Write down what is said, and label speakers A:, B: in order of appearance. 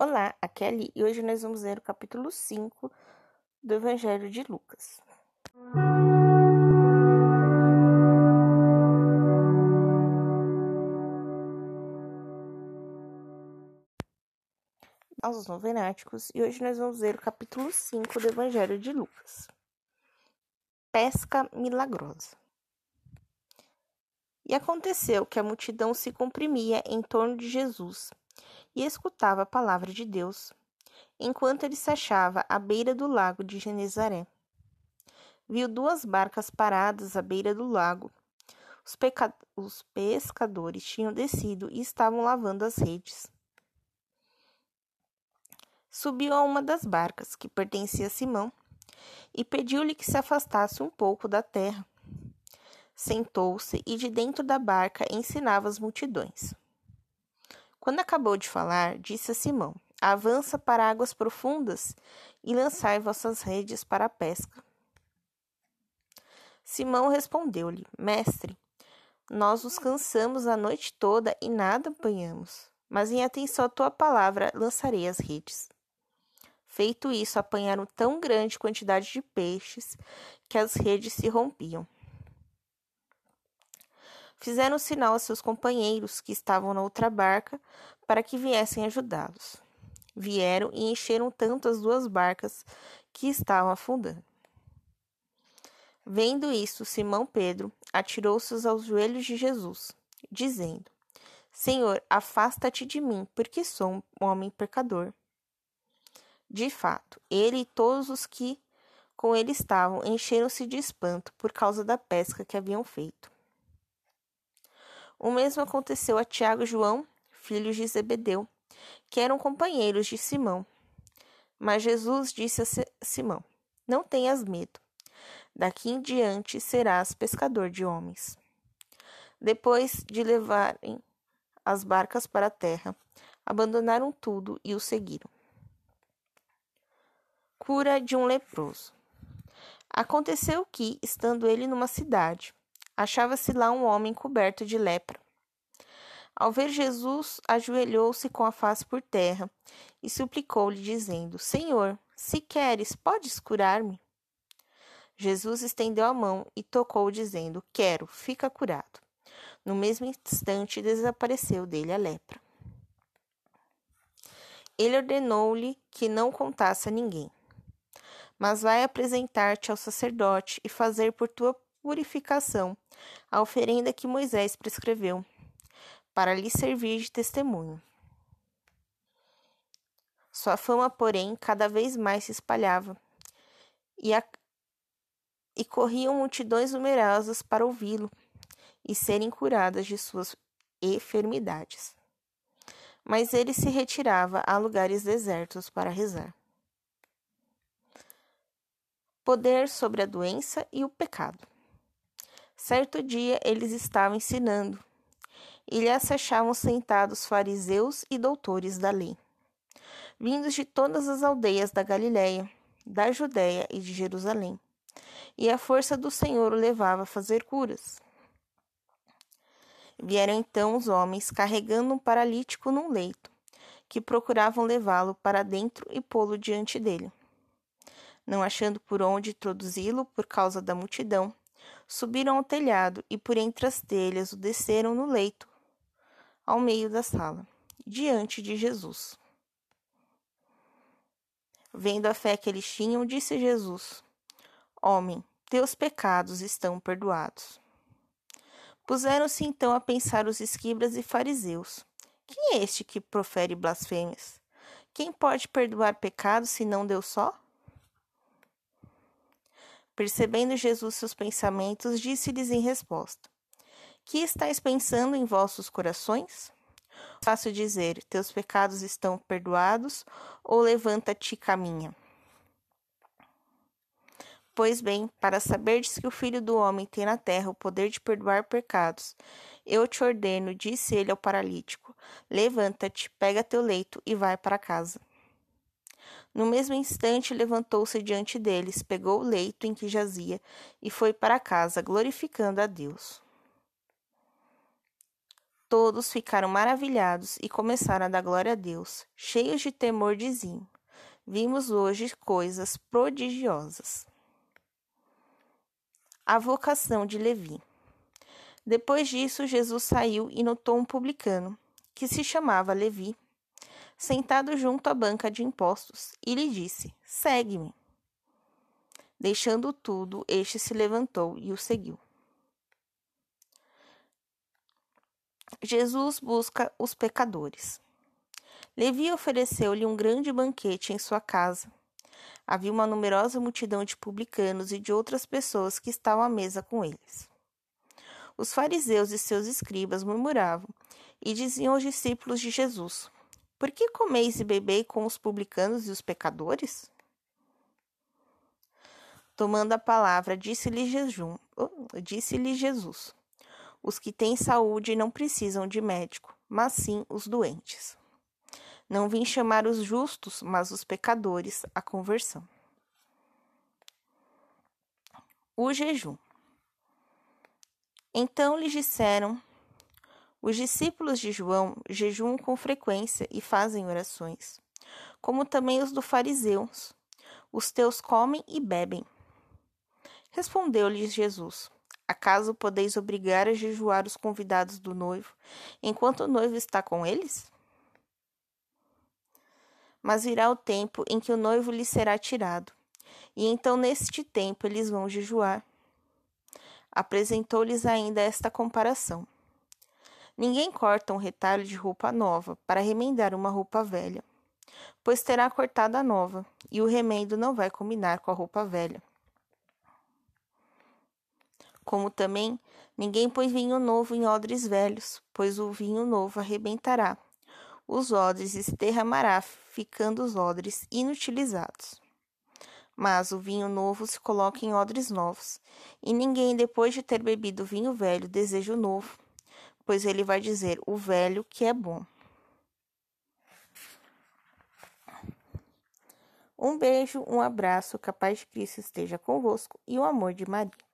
A: Olá, aqui é Ali e hoje nós vamos ler o capítulo 5 do Evangelho de Lucas. Aos novenáticos e hoje nós vamos ler o capítulo 5 do Evangelho de Lucas. Pesca milagrosa. E aconteceu que a multidão se comprimia em torno de Jesus e escutava a palavra de Deus, enquanto ele se achava à beira do lago de Genezaré. Viu duas barcas paradas à beira do lago. Os, os pescadores tinham descido e estavam lavando as redes. Subiu a uma das barcas, que pertencia a Simão, e pediu-lhe que se afastasse um pouco da terra. Sentou-se e de dentro da barca ensinava as multidões. Quando acabou de falar, disse a Simão: Avança para águas profundas e lançai vossas redes para a pesca. Simão respondeu-lhe: Mestre, nós nos cansamos a noite toda e nada apanhamos, mas em atenção à tua palavra lançarei as redes. Feito isso, apanharam tão grande quantidade de peixes que as redes se rompiam. Fizeram sinal a seus companheiros que estavam na outra barca para que viessem ajudá-los. Vieram e encheram tanto as duas barcas que estavam afundando. Vendo isso, Simão Pedro atirou-se aos joelhos de Jesus, dizendo: Senhor, afasta-te de mim, porque sou um homem pecador. De fato, ele e todos os que com ele estavam encheram-se de espanto por causa da pesca que haviam feito. O mesmo aconteceu a Tiago e João, filhos de Zebedeu, que eram companheiros de Simão. Mas Jesus disse a Simão: Não tenhas medo. Daqui em diante serás pescador de homens. Depois de levarem as barcas para a terra, abandonaram tudo e o seguiram. Cura de um leproso. Aconteceu que, estando ele numa cidade, achava-se lá um homem coberto de lepra. Ao ver Jesus, ajoelhou-se com a face por terra e suplicou-lhe, dizendo: Senhor, se queres, podes curar-me? Jesus estendeu a mão e tocou, dizendo: Quero, fica curado. No mesmo instante desapareceu dele a lepra. Ele ordenou-lhe que não contasse a ninguém. Mas vai apresentar-te ao sacerdote e fazer por tua purificação a oferenda que Moisés prescreveu, para lhe servir de testemunho. Sua fama, porém, cada vez mais se espalhava, e, a, e corriam multidões numerosas para ouvi-lo e serem curadas de suas enfermidades. Mas ele se retirava a lugares desertos para rezar. Poder sobre a doença e o pecado. Certo dia eles estavam ensinando, e lhe achavam sentados fariseus e doutores da lei, vindos de todas as aldeias da Galiléia, da Judéia e de Jerusalém. E a força do Senhor o levava a fazer curas. Vieram então os homens carregando um paralítico num leito, que procuravam levá-lo para dentro e pô-lo diante dele. Não achando por onde introduzi-lo por causa da multidão, Subiram ao telhado e por entre as telhas o desceram no leito, ao meio da sala, diante de Jesus. Vendo a fé que eles tinham, disse Jesus: Homem, teus pecados estão perdoados. Puseram-se então a pensar os escribas e fariseus: Quem é este que profere blasfêmias? Quem pode perdoar pecados se não Deus só? Percebendo Jesus seus pensamentos, disse-lhes em resposta: Que estáis pensando em vossos corações? Fácil dizer: Teus pecados estão perdoados, ou levanta-te e caminha. Pois bem, para saberdes que o Filho do Homem tem na terra o poder de perdoar pecados, eu te ordeno, disse ele ao paralítico: Levanta-te, pega teu leito e vai para casa. No mesmo instante, levantou-se diante deles, pegou o leito em que jazia e foi para casa, glorificando a Deus. Todos ficaram maravilhados e começaram a dar glória a Deus. Cheios de temor, diziam: Vimos hoje coisas prodigiosas. A vocação de Levi. Depois disso, Jesus saiu e notou um publicano, que se chamava Levi, sentado junto à banca de impostos, e lhe disse: Segue-me. Deixando tudo, este se levantou e o seguiu. Jesus busca os pecadores. Levi ofereceu-lhe um grande banquete em sua casa. Havia uma numerosa multidão de publicanos e de outras pessoas que estavam à mesa com eles. Os fariseus e seus escribas murmuravam e diziam aos discípulos de Jesus: Por que comeis e bebeis com os publicanos e os pecadores? Tomando a palavra, disse-lhe disse Jesus: Os que têm saúde não precisam de médico, mas sim os doentes. Não vim chamar os justos, mas os pecadores à conversão. O jejum. Então lhes disseram: Os discípulos de João jejuam com frequência e fazem orações, como também os do fariseus. Os teus comem e bebem. Respondeu-lhes Jesus: Acaso podeis obrigar a jejuar os convidados do noivo, enquanto o noivo está com eles? Mas virá o tempo em que o noivo lhes será tirado, e então neste tempo eles vão jejuar. Apresentou-lhes ainda esta comparação. Ninguém corta um retalho de roupa nova para remendar uma roupa velha, pois terá cortado a nova, e o remendo não vai combinar com a roupa velha. Como também ninguém põe vinho novo em odres velhos, pois o vinho novo arrebentará os odres se derramará, ficando os odres inutilizados. Mas o vinho novo se coloca em odres novos, e ninguém, depois de ter bebido vinho velho, deseja o novo, pois ele vai dizer o velho que é bom. Um beijo, um abraço, capaz de Cristo esteja convosco e o amor de Maria.